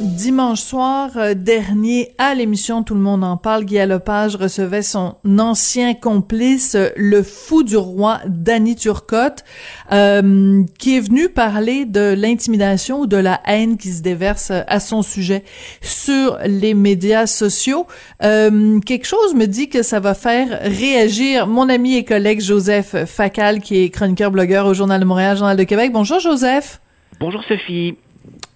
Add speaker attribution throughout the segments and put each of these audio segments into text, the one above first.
Speaker 1: Dimanche soir euh, dernier, à l'émission Tout le monde en parle, Guy Lepage recevait son ancien complice, euh, le fou du roi, Danny Turcotte, euh, qui est venu parler de l'intimidation ou de la haine qui se déverse à son sujet sur les médias sociaux. quelque chose me dit que ça va faire réagir mon ami et collègue Joseph Facal, qui est chroniqueur blogueur au Journal de Montréal, Journal de Québec. Bonjour Joseph.
Speaker 2: Bonjour Sophie.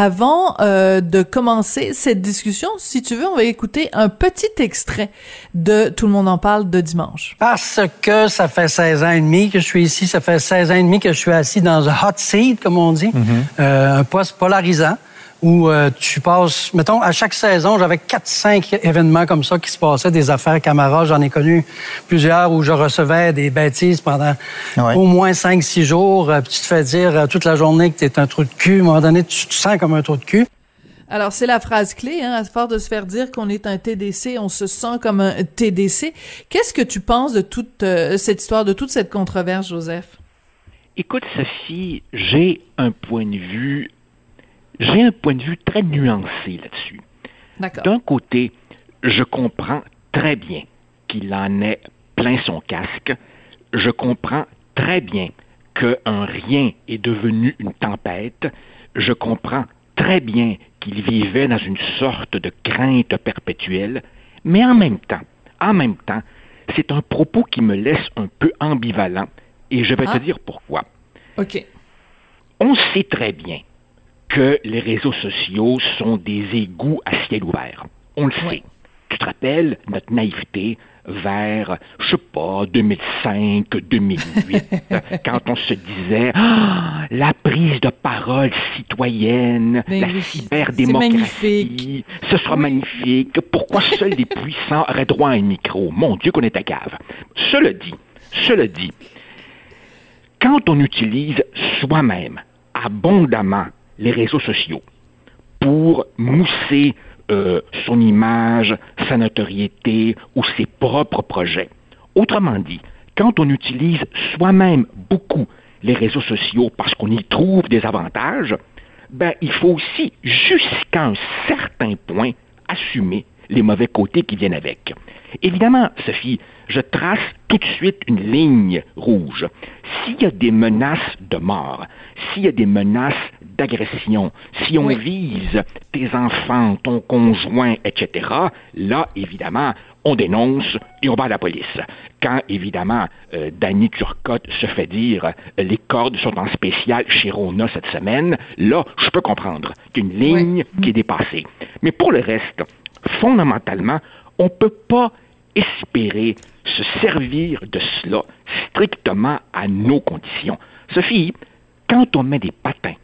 Speaker 1: Avant euh, de commencer cette discussion, si tu veux, on va écouter un petit extrait de Tout le monde en parle de dimanche.
Speaker 3: Parce que ça fait 16 ans et demi que je suis ici, ça fait 16 ans et demi que je suis assis dans un hot seat, comme on dit, euh, un poste polarisant où euh, tu passes, mettons, à chaque saison, j'avais 4-5 événements comme ça qui se passaient, des affaires camarades. J'en ai connu plusieurs où je recevais des bêtises pendant au moins 5-6 jours. Euh, puis tu te fais dire euh, toute la journée que tu es un trou de cul. À un moment donné, tu te sens comme un trou de cul.
Speaker 1: Alors, c'est la phrase clé, hein, à force de se faire dire qu'on est un TDC, on se sent comme un TDC. Qu'est-ce que tu penses de toute cette histoire, de toute cette controverse, Joseph?
Speaker 2: Écoute, Sophie, j'ai un point de vue j'ai un point de vue très nuancé là-dessus. D'un côté, je comprends très bien qu'il en ait plein son casque. Je comprends très bien qu'un rien est devenu une tempête. Je comprends très bien qu'il vivait dans une sorte de crainte perpétuelle. Mais en même temps, en même temps, c'est un propos qui me laisse un peu ambivalent. Et je vais te ah. dire pourquoi.
Speaker 1: OK.
Speaker 2: On sait très bien que les réseaux sociaux sont des égouts à ciel ouvert. On le sait. Tu te rappelles notre naïveté vers, je sais pas, 2005, 2008, quand on se disait ah, la prise de parole citoyenne,
Speaker 1: ben
Speaker 2: la cyberdémocratie, ce sera magnifique. Pourquoi seuls les puissants auraient droit à un micro? Mon Dieu, qu'on est à cave. Cela dit, cela dit, quand on utilise soi-même abondamment les réseaux sociaux pour mousser euh, son image, sa notoriété ou ses propres projets. Autrement dit, quand on utilise soi-même beaucoup les réseaux sociaux parce qu'on y trouve des avantages, ben, il faut aussi, jusqu'à un certain point, assumer les mauvais côtés qui viennent avec. Évidemment, Sophie, je trace tout de suite une ligne rouge. S'il y a des menaces de mort, s'il y a des menaces d'agression, si on vise tes enfants, ton conjoint, etc., là, évidemment, on dénonce et on va à la police. Quand, évidemment, euh, Danny Turcotte se fait dire euh, les cordes sont en spécial chez Rona cette semaine, là, je peux comprendre qu'une ligne qui est dépassée. Mais pour le reste, fondamentalement, on ne peut pas espérer se servir de cela strictement à nos conditions. Sophie, quand on met des patins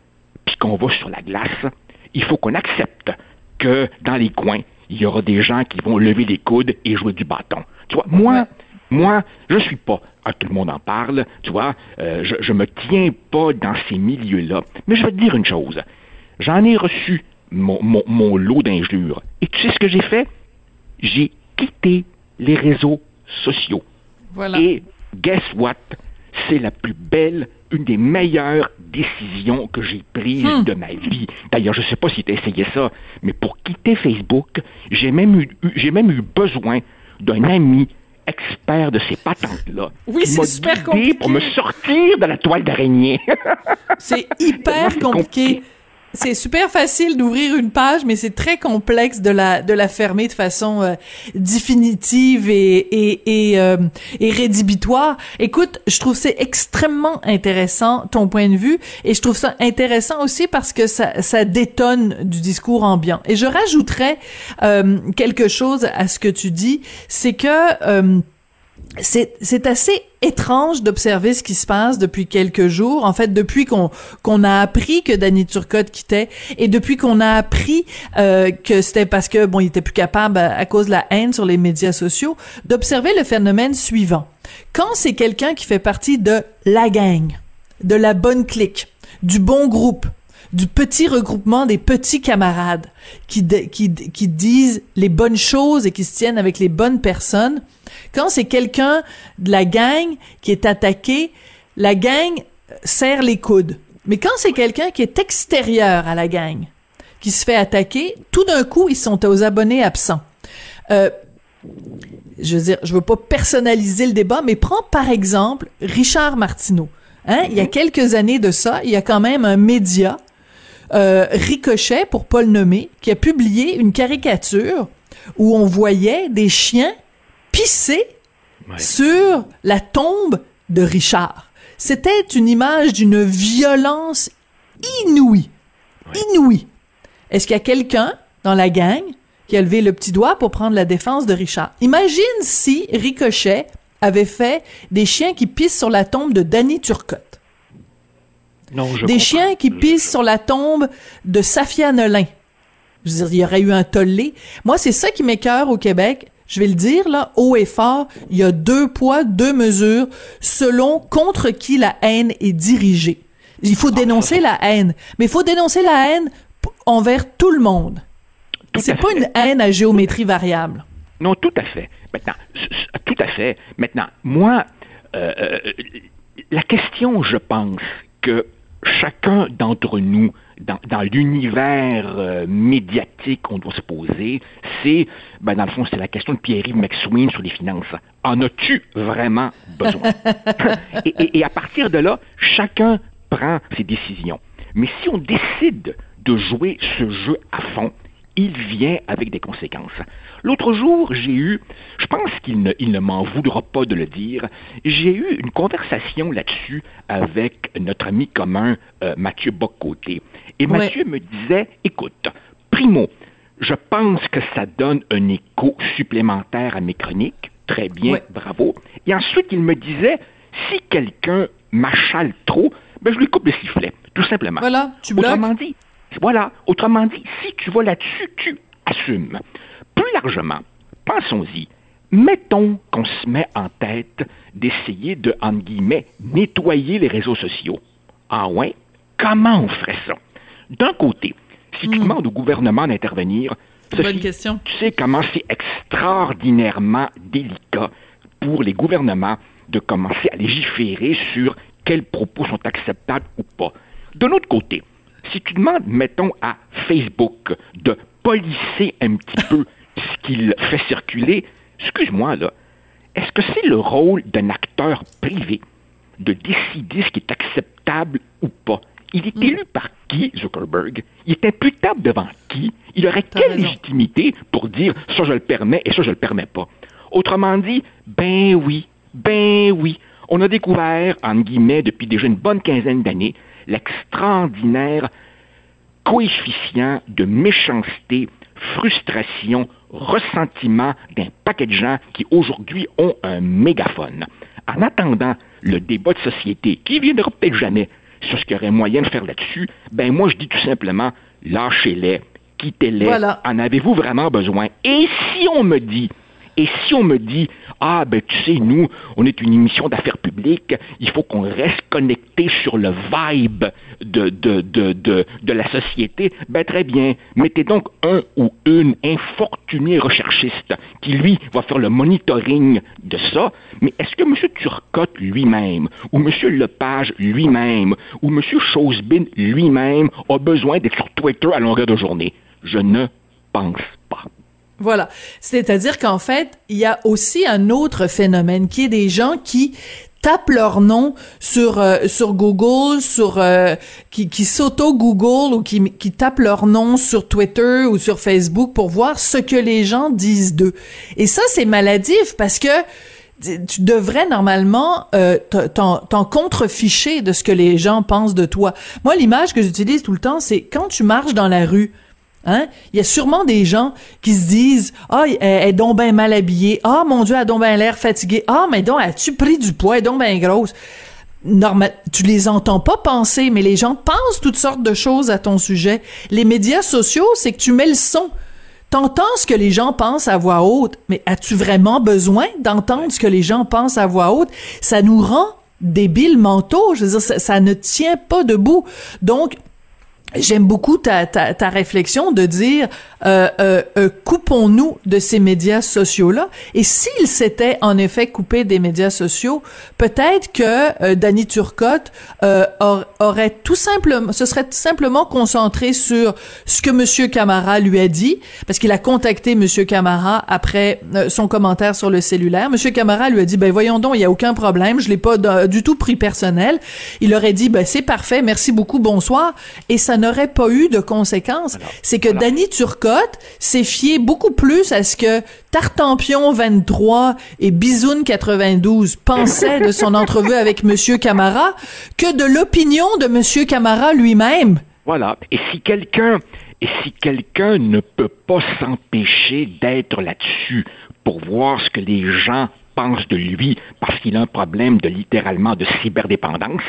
Speaker 2: puis qu'on va sur la glace, il faut qu'on accepte que dans les coins, il y aura des gens qui vont lever les coudes et jouer du bâton. Tu vois, moi, moi, je suis pas, ah, tout le monde en parle, tu vois, euh, je, ne me tiens pas dans ces milieux-là. Mais je vais te dire une chose. J'en ai reçu mon, mon lot d'injures. Et tu sais ce que j'ai fait? J'ai quitté les réseaux sociaux.
Speaker 1: Voilà.
Speaker 2: Et guess what? C'est la plus belle, une des meilleures décisions que j'ai prises hmm. de ma vie. D'ailleurs, je ne sais pas si tu as essayé ça, mais pour quitter Facebook, j'ai même eu, j'ai même eu besoin d'un ami expert de ces patentes-là.
Speaker 1: Oui, c'est super compliqué.
Speaker 2: pour me sortir de la toile d'araignée.
Speaker 1: c'est hyper compliqué c'est super facile d'ouvrir une page, mais c'est très complexe de la de la fermer de façon euh, définitive et et et, euh, et rédhibitoire. Écoute, je trouve c'est extrêmement intéressant ton point de vue et je trouve ça intéressant aussi parce que ça ça détonne du discours ambiant. Et je rajouterais euh, quelque chose à ce que tu dis, c'est que c'est assez étrange d'observer ce qui se passe depuis quelques jours. En fait, depuis qu'on qu'on a appris que Danny Turcotte quittait et depuis qu'on a appris euh, que c'était parce que bon, il était plus capable à, cause de la haine sur les médias sociaux d'observer le phénomène suivant. Quand c'est quelqu'un qui fait partie de la gang, de la bonne clique, du bon groupe, du petit regroupement des petits camarades qui, qui, qui disent les bonnes choses et qui se tiennent avec les bonnes personnes, quand c'est quelqu'un de la gang qui est attaqué, la gang serre les coudes. Mais quand c'est quelqu'un qui est extérieur à la gang, qui se fait attaquer, tout d'un coup, ils sont aux abonnés absents. Euh, je veux dire, je veux pas personnaliser le débat, mais prends par exemple Richard Martineau. Hein? Il y a quelques années de ça, il y a quand même un média, euh, Ricochet, pour pas le nommer, qui a publié une caricature où on voyait des chiens pisser sur la tombe de Richard. C'était une image d'une violence inouïe. Inouïe. Est-ce qu'il y a quelqu'un dans la gang qui a levé le petit doigt pour prendre la défense de Richard? Imagine si Ricochet avait fait des chiens qui pissent sur la tombe de Danny Turcotte.
Speaker 2: Non, je
Speaker 1: des chiens qui pissent sur la tombe de Safia Nolin. Je veux dire, il y aurait eu un tollé. Moi, c'est ça qui m'écœure au Québec je vais le dire là, haut et fort, il y a deux poids, deux mesures selon contre qui la haine est dirigée. Il faut dénoncer la haine, mais il faut dénoncer la haine envers tout le monde. C'est pas une haine à géométrie variable.
Speaker 2: Non, tout à fait. Maintenant, tout à fait. Maintenant, moi, euh, euh, la question, je pense que chacun d'entre nous dans, l'univers euh, médiatique qu'on doit se poser, c'est, ben, dans le fond, c'est la question de Pierre-Yves McSween sur les finances. En as-tu vraiment besoin? et, et à partir de là, chacun prend ses décisions. Mais si on décide de jouer ce jeu à fond, il vient avec des conséquences. L'autre jour, j'ai eu, je pense qu'il ne, il ne m'en voudra pas de le dire, j'ai eu une conversation là-dessus avec notre ami commun euh, Mathieu Boccoté. Et Mathieu me disait, écoute, primo, je pense que ça donne un écho supplémentaire à mes chroniques. Très bien, bravo. Et ensuite, il me disait, si quelqu'un m'achale trop, ben, je lui coupe le sifflet, tout simplement.
Speaker 1: Voilà, tu
Speaker 2: Autrement dit, voilà, autrement dit, si tu vas là-dessus, tu assumes. Plus largement, pensons-y. Mettons qu'on se met en tête d'essayer de, entre guillemets, nettoyer les réseaux sociaux. Ah ouais? Comment on ferait ça? D'un côté, si tu hmm. demandes au gouvernement d'intervenir,
Speaker 1: Bonne question.
Speaker 2: tu sais comment c'est extraordinairement délicat pour les gouvernements de commencer à légiférer sur quels propos sont acceptables ou pas. De l'autre côté, si tu demandes, mettons, à Facebook de polisser un petit peu ce qu'il fait circuler, excuse-moi, là, est-ce que c'est le rôle d'un acteur privé de décider ce qui est acceptable ou pas? Il est mm. élu par qui, Zuckerberg? Il est imputable devant qui? Il aurait quelle légitimité pour dire ça je le permets et ça je le permets pas? Autrement dit, ben oui, ben oui, on a découvert, en guillemets, depuis déjà une bonne quinzaine d'années, l'extraordinaire coefficient de méchanceté, frustration, ressentiment d'un paquet de gens qui aujourd'hui ont un mégaphone. En attendant le débat de société, qui viendra peut-être jamais sur ce qu'il y aurait moyen de faire là-dessus, ben moi je dis tout simplement, lâchez-les, quittez-les, en avez-vous vraiment besoin? Et si on me dit et si on me dit, ah, ben tu sais, nous, on est une émission d'affaires publiques, il faut qu'on reste connecté sur le vibe de, de, de, de, de la société, ben très bien, mettez donc un ou une infortuné recherchiste qui, lui, va faire le monitoring de ça, mais est-ce que M. Turcotte lui-même, ou M. Lepage lui-même, ou M. Chosebin lui-même a besoin d'être sur Twitter à longueur de journée? Je ne pense.
Speaker 1: Voilà. C'est-à-dire qu'en fait, il y a aussi un autre phénomène qui est des gens qui tapent leur nom sur euh, sur Google, sur euh, qui, qui s'auto Google ou qui, qui tapent leur nom sur Twitter ou sur Facebook pour voir ce que les gens disent d'eux. Et ça c'est maladif parce que tu devrais normalement euh, t'en contreficher de ce que les gens pensent de toi. Moi l'image que j'utilise tout le temps c'est quand tu marches dans la rue Hein? Il y a sûrement des gens qui se disent Ah, elle est donc bien mal habillée. Ah, mon Dieu, elle a donc bien l'air fatiguée. Ah, mais donc, as-tu pris du poids? Elle est donc bien grosse. Normal, tu les entends pas penser, mais les gens pensent toutes sortes de choses à ton sujet. Les médias sociaux, c'est que tu mets le son. T'entends ce que les gens pensent à voix haute, mais as-tu vraiment besoin d'entendre ce que les gens pensent à voix haute? Ça nous rend débiles mentaux. Je veux dire, ça, ça ne tient pas debout. Donc, J'aime beaucoup ta, ta, ta, réflexion de dire euh, euh, euh, coupons-nous de ces médias sociaux-là. Et s'il s'était en effet coupé des médias sociaux, peut-être que euh, Danny Turcotte euh, aurait tout simplement, se serait simplement concentré sur ce que Monsieur Camara lui a dit, parce qu'il a contacté Monsieur Camara après son commentaire sur le cellulaire. Monsieur Camara lui a dit ben voyons donc, il y a aucun problème, je l'ai pas du tout pris personnel. Il aurait dit ben c'est parfait, merci beaucoup, bonsoir, et ça n'aurait pas eu de conséquences. C'est que Danny Turcotte s'est fié beaucoup plus à ce que Tartampion 23 et Bisoun 92 pensaient de son entrevue avec Monsieur Camara que de l'opinion de Monsieur Camara lui-même.
Speaker 2: Voilà. Et si quelqu'un et si quelqu'un ne peut pas s'empêcher d'être là-dessus pour voir ce que les gens pense de lui parce qu'il a un problème de littéralement de cyberdépendance,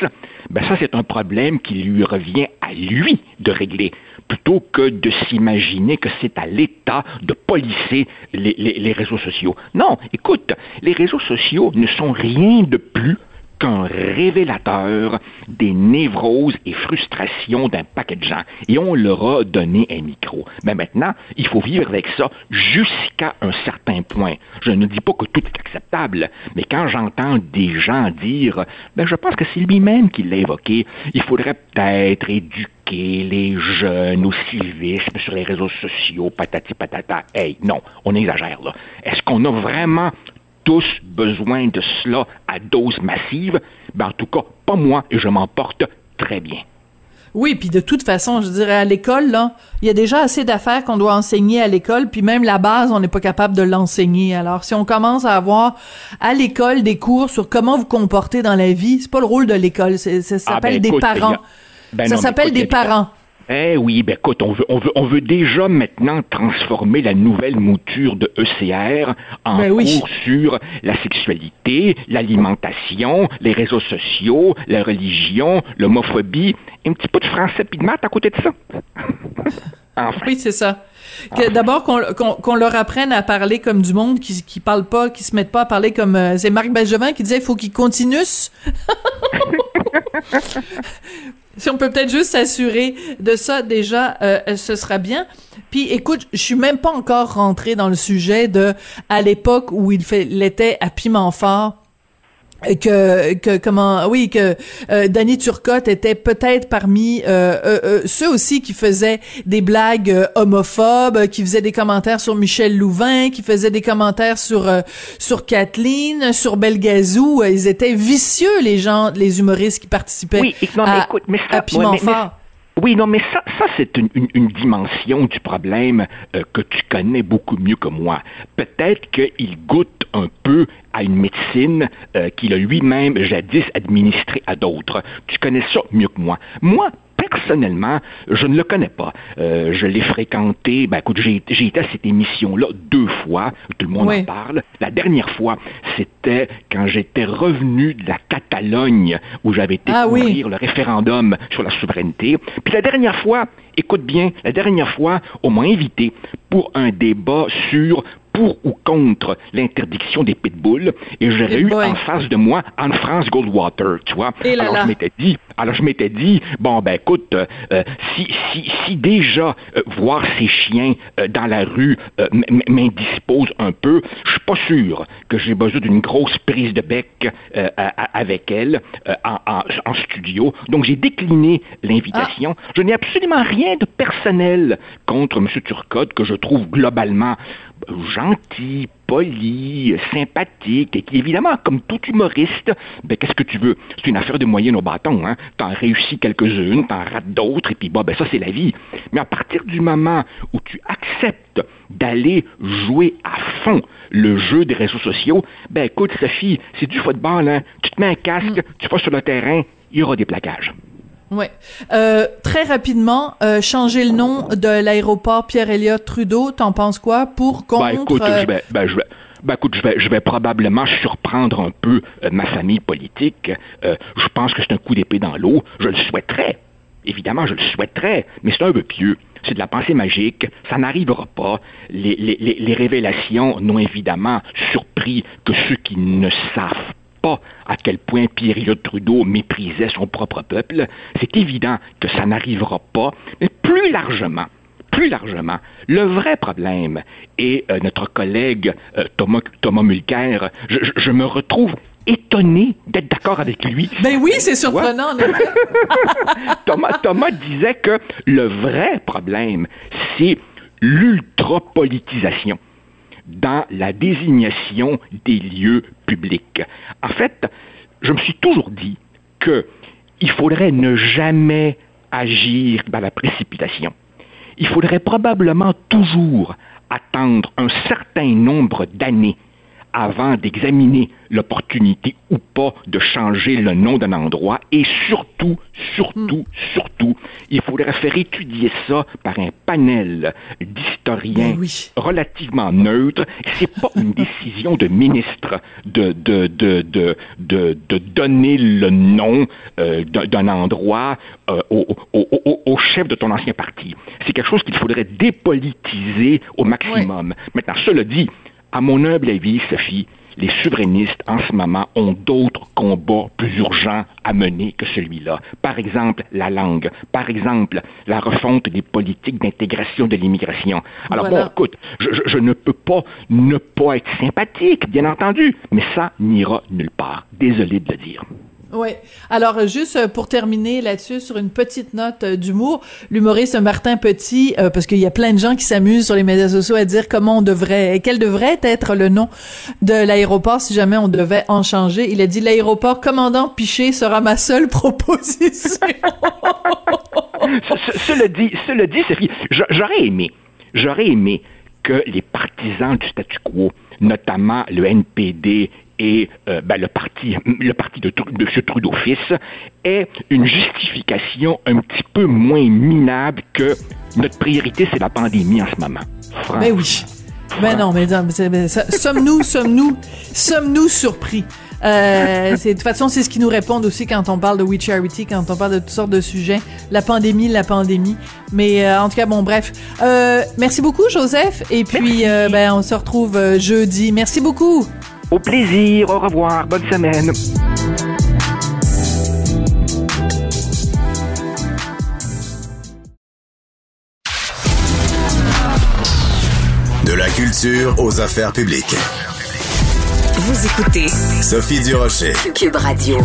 Speaker 2: ben ça c'est un problème qui lui revient à lui de régler plutôt que de s'imaginer que c'est à l'État de polisser les, les réseaux sociaux. Non, écoute, les réseaux sociaux ne sont rien de plus qu'un révélateur des névroses et frustrations d'un paquet de gens. Et on leur a donné un micro. Mais maintenant, il faut vivre avec ça jusqu'à un certain point. Je ne dis pas que tout est acceptable, mais quand j'entends des gens dire, ben je pense que c'est lui-même qui l'a évoqué, il faudrait peut-être éduquer les jeunes au civisme sur les réseaux sociaux, patati patata. Hey, non, on exagère là. Est-ce qu'on a vraiment tous besoin de cela à dose massive, ben en tout cas, pas moi, et je m'en porte très bien.
Speaker 1: Oui, puis de toute façon, je dirais à l'école, là, il y a déjà assez d'affaires qu'on doit enseigner à l'école, puis même la base, on n'est pas capable de l'enseigner. Alors, si on commence à avoir à l'école des cours sur comment vous comporter dans la vie, c'est pas le rôle de l'école, ça ah, s'appelle ben, des parents. Ben ça s'appelle des parents.
Speaker 2: Eh oui, ben écoute, on veut, on veut, on veut déjà maintenant transformer la nouvelle mouture de ECR en ben cours sur la sexualité, l'alimentation, les réseaux sociaux, la religion, l'homophobie, un petit peu de français puis de maths à côté de ça.
Speaker 1: enfin. Oui, c'est ça. D'abord qu'on leur apprenne à parler comme du monde qui qui parle pas, qui se mettent pas à parler comme euh, c'est Marc Benjamin qui disait il faut qu'ils continuent. Si on peut peut-être juste s'assurer de ça déjà, euh, ce sera bien. Puis écoute, je suis même pas encore rentré dans le sujet de à l'époque où il fait l'était à piment fort que que comment oui que euh, Danny Turcotte était peut-être parmi euh, euh, euh, ceux aussi qui faisaient des blagues euh, homophobes, qui faisaient des commentaires sur Michel Louvain, qui faisaient des commentaires sur sur Kathleen, sur Belgazou, ils étaient vicieux les gens, les humoristes qui participaient
Speaker 2: oui, non, mais écoute, mais ça, oui, non, mais ça, ça c'est une, dimension du problème euh, que tu connais beaucoup mieux que moi. Peut-être qu'il goûte un peu à une médecine euh, qu'il a lui-même jadis administrée à d'autres. Tu connais ça mieux que moi. Moi, personnellement, je ne le connais pas. Euh, je l'ai fréquenté, ben écoute, j'ai, été à cette émission-là deux fois, tout le monde en parle. La dernière fois, c'était quand j'étais revenu de la Catalogne, où j'avais été ah, couvrir le référendum sur la souveraineté. Puis la dernière fois, écoute bien, la dernière fois, on m'a invité pour un débat sur pour ou contre l'interdiction des pitbulls et j'aurais eu en face de moi Anne-France Goldwater, tu vois. alors je m'étais dit, alors je m'étais dit, bon ben écoute, euh, euh, si, si, si déjà euh, voir ces chiens dans la rue m'indispose un peu, je suis pas sûr que j'ai besoin d'une grosse prise de bec avec elle en, en, en, studio. Donc j'ai décliné l'invitation. Ah. Je n'ai absolument rien de personnel contre M. Turcotte que je trouve globalement gentil, poli, sympathique, et qui, évidemment, comme tout humoriste, ben, qu'est-ce que tu veux? C'est une affaire de moyenne au bâton, hein? T'en réussis quelques-unes, t'en rates d'autres, et puis, bah, ben, ça, c'est la vie. Mais à partir du moment où tu acceptes d'aller jouer à fond le jeu des réseaux sociaux, ben, écoute, Sophie, c'est du football, hein? Tu te mets un casque, mm. tu vas sur le terrain, il y aura des plaquages.
Speaker 1: Ouais. Euh, très rapidement, euh, changer le nom de l'aéroport Pierre Elliott Trudeau, t'en penses quoi pour contre
Speaker 2: Ben écoute,
Speaker 1: euh,
Speaker 2: je vais, ben, je vais, ben, écoute, je vais, je vais probablement surprendre un peu ma famille politique. Je pense que c'est un coup d'épée dans l'eau. Je le souhaiterais. Évidemment, je le souhaiterais, mais c'est un peu pieux. C'est de la pensée magique. Ça n'arrivera pas. Les, les, les, les révélations n'ont évidemment surpris que ceux qui ne savent pas à quel point Pierre Trudeau méprisait son propre peuple. C'est évident que ça n'arrivera pas. Mais plus largement, plus largement, le vrai problème, et euh, notre collègue euh, Thomas, Thomas Mulcair, je, je- je me retrouve étonné d'être d'accord avec lui.
Speaker 1: Ben oui, c'est surprenant.
Speaker 2: Thomas, Thomas disait que le vrai problème, c'est l'ultra-politisation dans la désignation des lieux publics. En fait, je me suis toujours dit qu'il faudrait ne jamais agir dans la précipitation. Il faudrait probablement toujours attendre un certain nombre d'années avant d'examiner l'opportunité ou pas de changer le nom d'un endroit et surtout, surtout, surtout, il faudrait faire étudier ça par un panel d'historiens
Speaker 1: Ben oui.
Speaker 2: relativement neutres. C'est pas une décision de ministre de, de, de, de, de, donner le nom euh, d'un endroit euh, au, au- au- au chef de ton ancien parti. C'est quelque chose qu'il faudrait dépolitiser au maximum. Maintenant, cela dit, à mon humble avis, Sophie, les souverainistes, en ce moment, ont d'autres combats plus urgents à mener que celui-là. Par exemple, la langue. Par exemple, la refonte des politiques d'intégration de l'immigration. Alors
Speaker 1: Voilà.
Speaker 2: bon, écoute, je, je- je ne peux pas ne pas être sympathique, bien entendu, mais ça n'ira nulle part. Désolé de le dire.
Speaker 1: Oui. Alors, euh, juste euh, pour terminer là-dessus, sur une petite note euh, d'humour, l'humoriste Martin Petit, parce qu'il y a plein de gens qui s'amusent sur les médias sociaux à dire comment on devrait, quel devrait être le nom de l'aéroport si jamais on devait en changer. Il a dit l'aéroport commandant Piché sera ma seule proposition.
Speaker 2: Ce- ce- cela dit, dit, j'aurais aimé, j'aurais aimé que les partisans du statu quo, notamment le NPD et euh, ben, le parti, le parti de, de M. Trudeau fils, aient une justification un petit peu moins minable que notre priorité, c'est la pandémie en ce moment. Franchement.
Speaker 1: ben oui. Ben non, mais sommes-nous, sommes-nous, sommes-nous surpris? Euh, de toute façon, c'est ce qu'ils nous répondent aussi quand on parle de We Charity, quand on parle de toutes sortes de sujets. La pandémie, la pandémie. Mais euh, en tout cas, bon, bref. Euh, merci beaucoup, Joseph. Et puis, ben, on se retrouve jeudi. Merci beaucoup.
Speaker 2: Au plaisir, au revoir, bonne semaine.
Speaker 4: De la culture aux affaires publiques.
Speaker 5: Vous écoutez
Speaker 4: Sophie Durocher.
Speaker 5: Cube Radio.